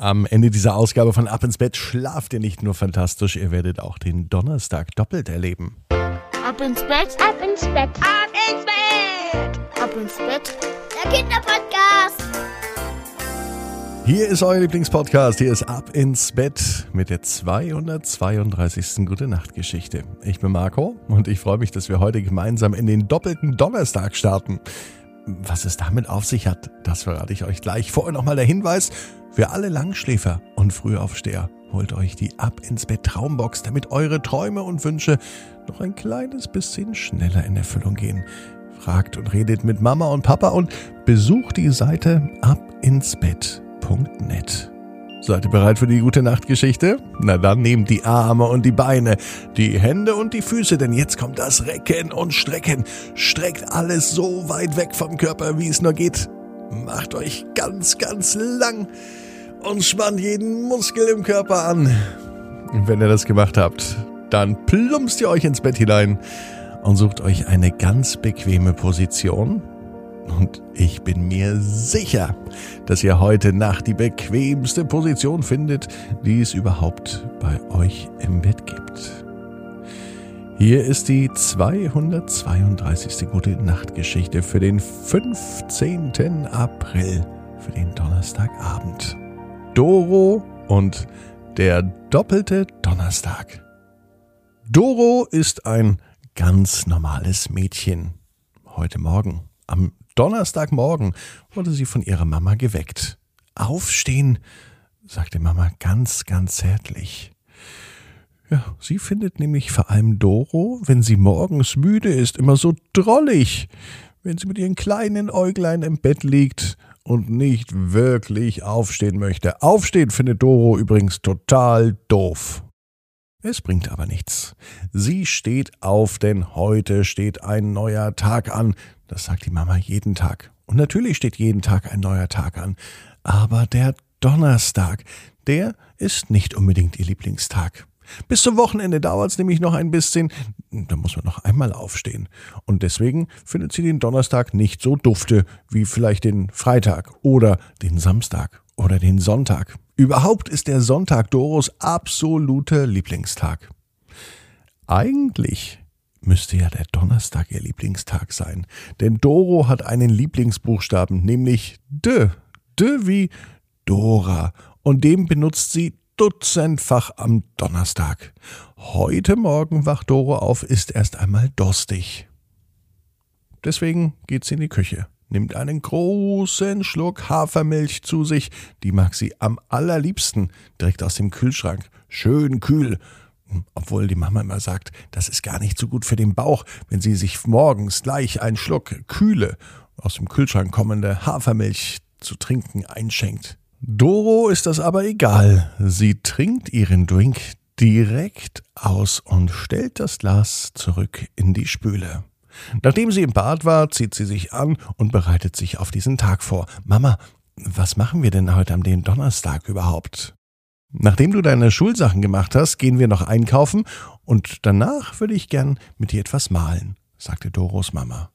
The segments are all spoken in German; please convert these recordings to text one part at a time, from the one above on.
Am Ende dieser Ausgabe von Ab ins Bett schlaft ihr nicht nur fantastisch, ihr werdet auch den Donnerstag doppelt erleben. Ab ins Bett, ab ins Bett, ab ins Bett, ab ins Bett. Der Kinderpodcast. Hier ist euer Lieblingspodcast. Hier ist Ab ins Bett mit der 232. Gute Nacht Geschichte. Ich bin Marco und ich freue mich, dass wir heute gemeinsam in den doppelten Donnerstag starten. Was es damit auf sich hat, das verrate ich euch gleich. Vorher nochmal der Hinweis für alle Langschläfer und Frühaufsteher. Holt euch die Ab ins Bett Traumbox, damit eure Träume und Wünsche noch ein kleines bisschen schneller in Erfüllung gehen. Fragt und redet mit Mama und Papa und besucht die Seite abinsbett.net. Seid ihr bereit für die gute Nachtgeschichte? Na dann nehmt die Arme und die Beine, die Hände und die Füße, denn jetzt kommt das Recken und Strecken. Streckt alles so weit weg vom Körper, wie es nur geht. Macht euch ganz, ganz lang und spannt jeden Muskel im Körper an. Wenn ihr das gemacht habt, dann plumpst ihr euch ins Bett hinein und sucht euch eine ganz bequeme Position und ich bin mir sicher, dass ihr heute Nacht die bequemste Position findet, die es überhaupt bei euch im Bett gibt. Hier ist die 232. Gute Nachtgeschichte für den 15. April, für den Donnerstagabend. Doro und der doppelte Donnerstag. Doro ist ein ganz normales Mädchen. Heute Morgen, am Donnerstagmorgen wurde sie von ihrer Mama geweckt. Aufstehen, sagte Mama ganz, ganz zärtlich. Ja, sie findet nämlich vor allem Doro, wenn sie morgens müde ist, immer so drollig, wenn sie mit ihren kleinen Äuglein im Bett liegt und nicht wirklich aufstehen möchte. Aufstehen findet Doro übrigens total doof. Es bringt aber nichts. Sie steht auf, denn heute steht ein neuer Tag an. Das sagt die Mama jeden Tag. Und natürlich steht jeden Tag ein neuer Tag an. Aber der Donnerstag, der ist nicht unbedingt ihr Lieblingstag. Bis zum Wochenende dauert es nämlich noch ein bisschen. Da muss man noch einmal aufstehen. Und deswegen findet sie den Donnerstag nicht so dufte wie vielleicht den Freitag oder den Samstag oder den Sonntag. Überhaupt ist der Sonntag Doros absoluter Lieblingstag. Eigentlich müsste ja der Donnerstag ihr Lieblingstag sein, denn Doro hat einen Lieblingsbuchstaben, nämlich D. D wie Dora. Und den benutzt sie dutzendfach am Donnerstag. Heute Morgen wacht Doro auf, ist erst einmal durstig. Deswegen geht sie in die Küche nimmt einen großen Schluck Hafermilch zu sich, die mag sie am allerliebsten direkt aus dem Kühlschrank, schön kühl, obwohl die Mama immer sagt, das ist gar nicht so gut für den Bauch, wenn sie sich morgens gleich einen Schluck kühle, aus dem Kühlschrank kommende Hafermilch zu trinken einschenkt. Doro ist das aber egal. Sie trinkt ihren Drink direkt aus und stellt das Glas zurück in die Spüle. Nachdem sie im Bad war, zieht sie sich an und bereitet sich auf diesen Tag vor. Mama, was machen wir denn heute am den Donnerstag überhaupt? Nachdem du deine Schulsachen gemacht hast, gehen wir noch einkaufen und danach würde ich gern mit dir etwas malen, sagte Doros Mama.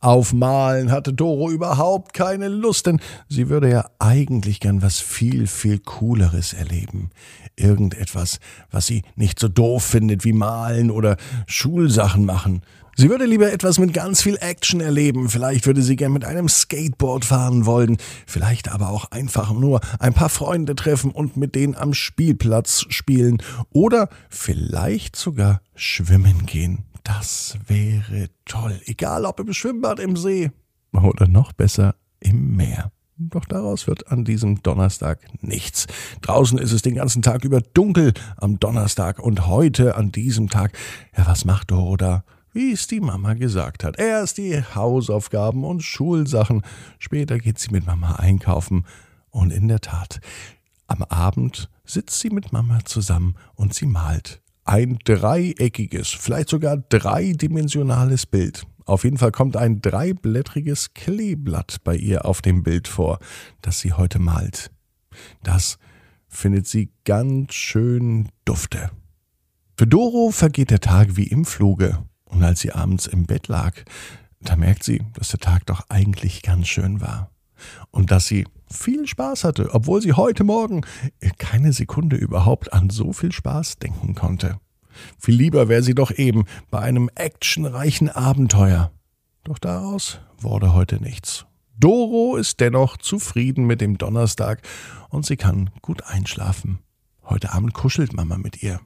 Auf Malen hatte Doro überhaupt keine Lust, denn sie würde ja eigentlich gern was viel, viel Cooleres erleben. Irgendetwas, was sie nicht so doof findet wie Malen oder Schulsachen machen. Sie würde lieber etwas mit ganz viel Action erleben. Vielleicht würde sie gern mit einem Skateboard fahren wollen. Vielleicht aber auch einfach nur ein paar Freunde treffen und mit denen am Spielplatz spielen. Oder vielleicht sogar schwimmen gehen. Das wäre toll. Egal ob im Schwimmbad, im See oder noch besser im Meer. Doch daraus wird an diesem Donnerstag nichts. Draußen ist es den ganzen Tag über dunkel am Donnerstag und heute an diesem Tag. Ja, was macht Doro da? wie es die Mama gesagt hat. Erst die Hausaufgaben und Schulsachen, später geht sie mit Mama einkaufen und in der Tat, am Abend sitzt sie mit Mama zusammen und sie malt. Ein dreieckiges, vielleicht sogar dreidimensionales Bild. Auf jeden Fall kommt ein dreiblättriges Kleeblatt bei ihr auf dem Bild vor, das sie heute malt. Das findet sie ganz schön dufte. Für Doro vergeht der Tag wie im Fluge. Und als sie abends im Bett lag, da merkt sie, dass der Tag doch eigentlich ganz schön war. Und dass sie viel Spaß hatte, obwohl sie heute Morgen keine Sekunde überhaupt an so viel Spaß denken konnte. Viel lieber wäre sie doch eben bei einem actionreichen Abenteuer. Doch daraus wurde heute nichts. Doro ist dennoch zufrieden mit dem Donnerstag und sie kann gut einschlafen. Heute Abend kuschelt Mama mit ihr.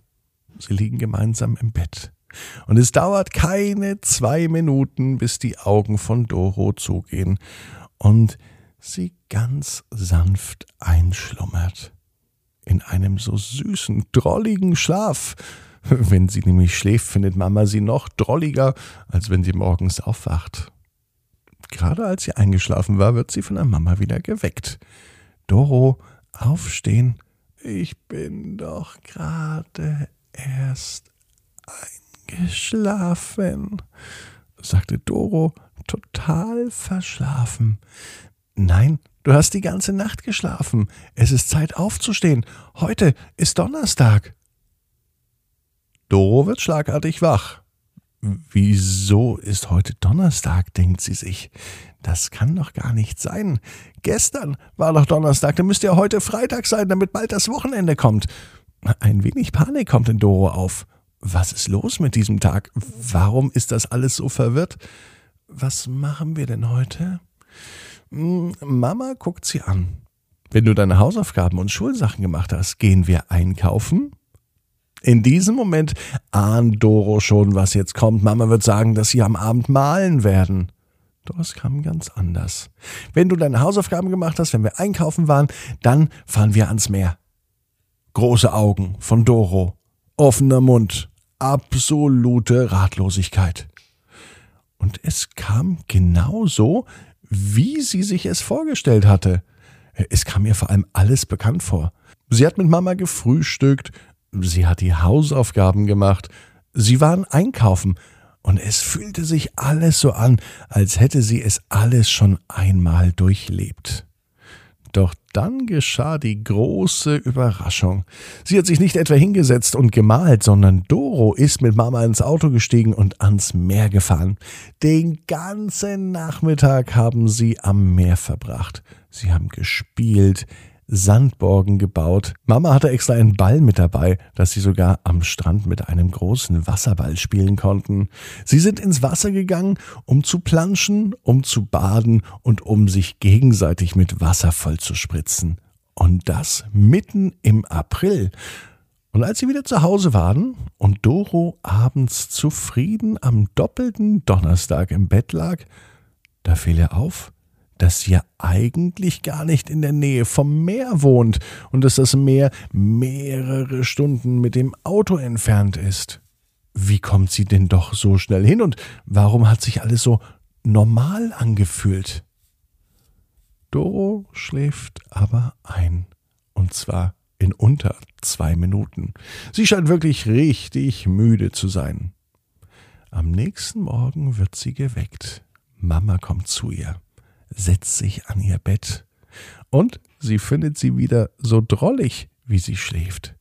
Sie liegen gemeinsam im Bett. Und es dauert keine zwei Minuten, bis die Augen von Doro zugehen und sie ganz sanft einschlummert. In einem so süßen, drolligen Schlaf. Wenn sie nämlich schläft, findet Mama sie noch drolliger, als wenn sie morgens aufwacht. Gerade als sie eingeschlafen war, wird sie von der Mama wieder geweckt. Doro, aufstehen. Ich bin doch gerade erst eingeschlafen, sagte Doro total verschlafen. Nein, du hast die ganze Nacht geschlafen. Es ist Zeit aufzustehen. Heute ist Donnerstag. Doro wird schlagartig wach. Wieso ist heute Donnerstag, denkt sie sich. Das kann doch gar nicht sein. Gestern war doch Donnerstag, dann müsste ja heute Freitag sein, damit bald das Wochenende kommt. Ein wenig Panik kommt in Doro auf. Was ist los mit diesem Tag? Warum ist das alles so verwirrt? Was machen wir denn heute? Hm, Mama guckt sie an. Wenn du deine Hausaufgaben und Schulsachen gemacht hast, gehen wir einkaufen? In diesem Moment ahnt Doro schon, was jetzt kommt. Mama wird sagen, dass sie am Abend malen werden. Doch es kam ganz anders. Wenn du deine Hausaufgaben gemacht hast, wenn wir einkaufen waren, dann fahren wir ans Meer. Große Augen von Doro, offener Mund, absolute Ratlosigkeit. Und es kam genau so, wie sie sich es vorgestellt hatte. Es kam ihr vor allem alles bekannt vor. Sie hat mit Mama gefrühstückt, Sie hat die Hausaufgaben gemacht, sie waren einkaufen, und es fühlte sich alles so an, als hätte sie es alles schon einmal durchlebt. Doch dann geschah die große Überraschung. Sie hat sich nicht etwa hingesetzt und gemalt, sondern Doro ist mit Mama ins Auto gestiegen und ans Meer gefahren. Den ganzen Nachmittag haben sie am Meer verbracht. Sie haben gespielt, Sandborgen gebaut. Mama hatte extra einen Ball mit dabei, dass sie sogar am Strand mit einem großen Wasserball spielen konnten. Sie sind ins Wasser gegangen, um zu planschen, um zu baden und um sich gegenseitig mit Wasser voll zu spritzen. Und das mitten im April. Und als sie wieder zu Hause waren und Doro abends zufrieden am doppelten Donnerstag im Bett lag, da fiel ihr auf, dass sie ja eigentlich gar nicht in der Nähe vom Meer wohnt und dass das Meer mehrere Stunden mit dem Auto entfernt ist. Wie kommt sie denn doch so schnell hin und warum hat sich alles so normal angefühlt? Doro schläft aber ein. Und zwar in unter zwei Minuten. Sie scheint wirklich richtig müde zu sein. Am nächsten Morgen wird sie geweckt. Mama kommt zu ihr setzt sich an ihr Bett. Und sie findet sie wieder so drollig, wie sie schläft.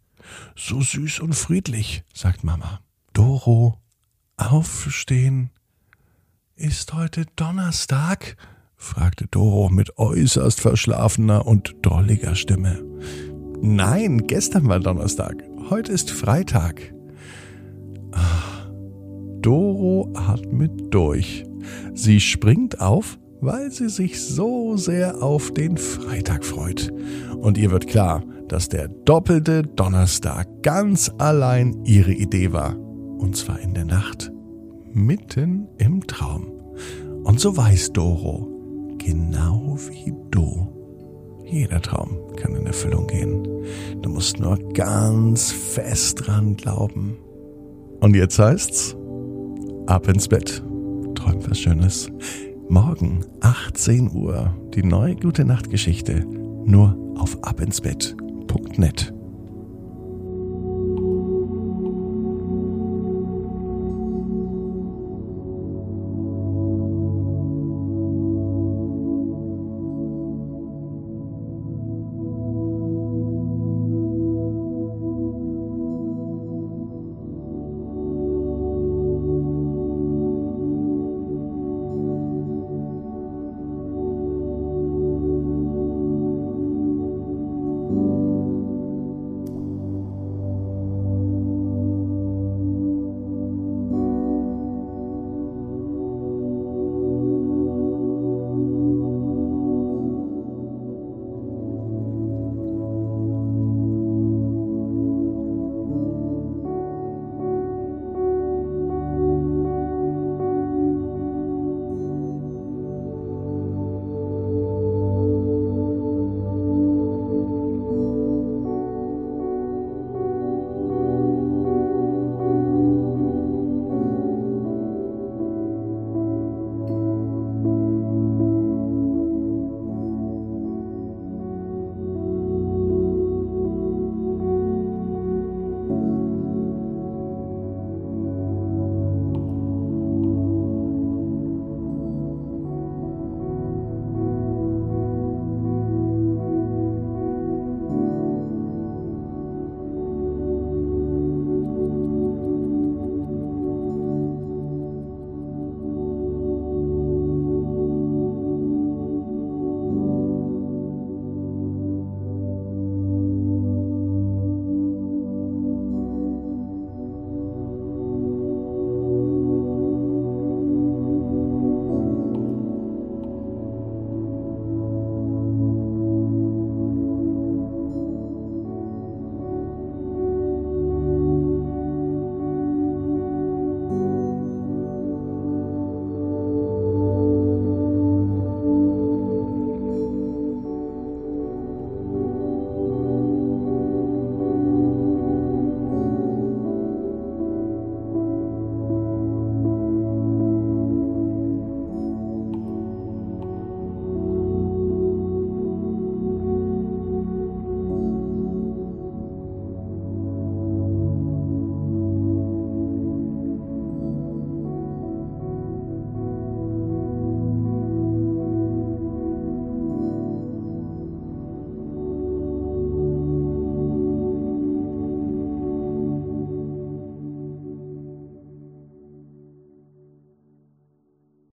So süß und friedlich, sagt Mama. Doro, aufstehen. Ist heute Donnerstag? fragte Doro mit äußerst verschlafener und drolliger Stimme. Nein, gestern war Donnerstag. Heute ist Freitag. Ah, Doro atmet durch. Sie springt auf weil sie sich so sehr auf den Freitag freut. Und ihr wird klar, dass der doppelte Donnerstag ganz allein ihre Idee war. Und zwar in der Nacht, mitten im Traum. Und so weiß Doro, genau wie du, jeder Traum kann in Erfüllung gehen. Du musst nur ganz fest dran glauben. Und jetzt heißt's, ab ins Bett. Träum was Schönes. Morgen 18 Uhr die neue Gute Nacht Geschichte nur auf abinsbett.net.